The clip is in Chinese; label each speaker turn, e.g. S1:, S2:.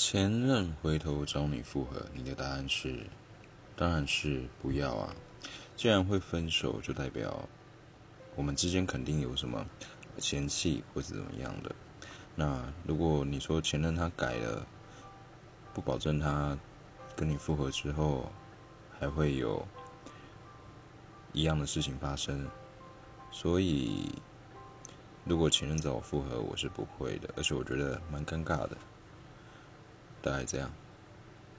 S1: 前任回头找你复合，你的答案是，当然是不要啊！既然会分手，就代表我们之间肯定有什么嫌弃或者怎么样的。那如果你说前任他改了，不保证他跟你复合之后还会有一样的事情发生，所以如果前任找我复合，我是不会的，而且我觉得蛮尴尬的。大概这样。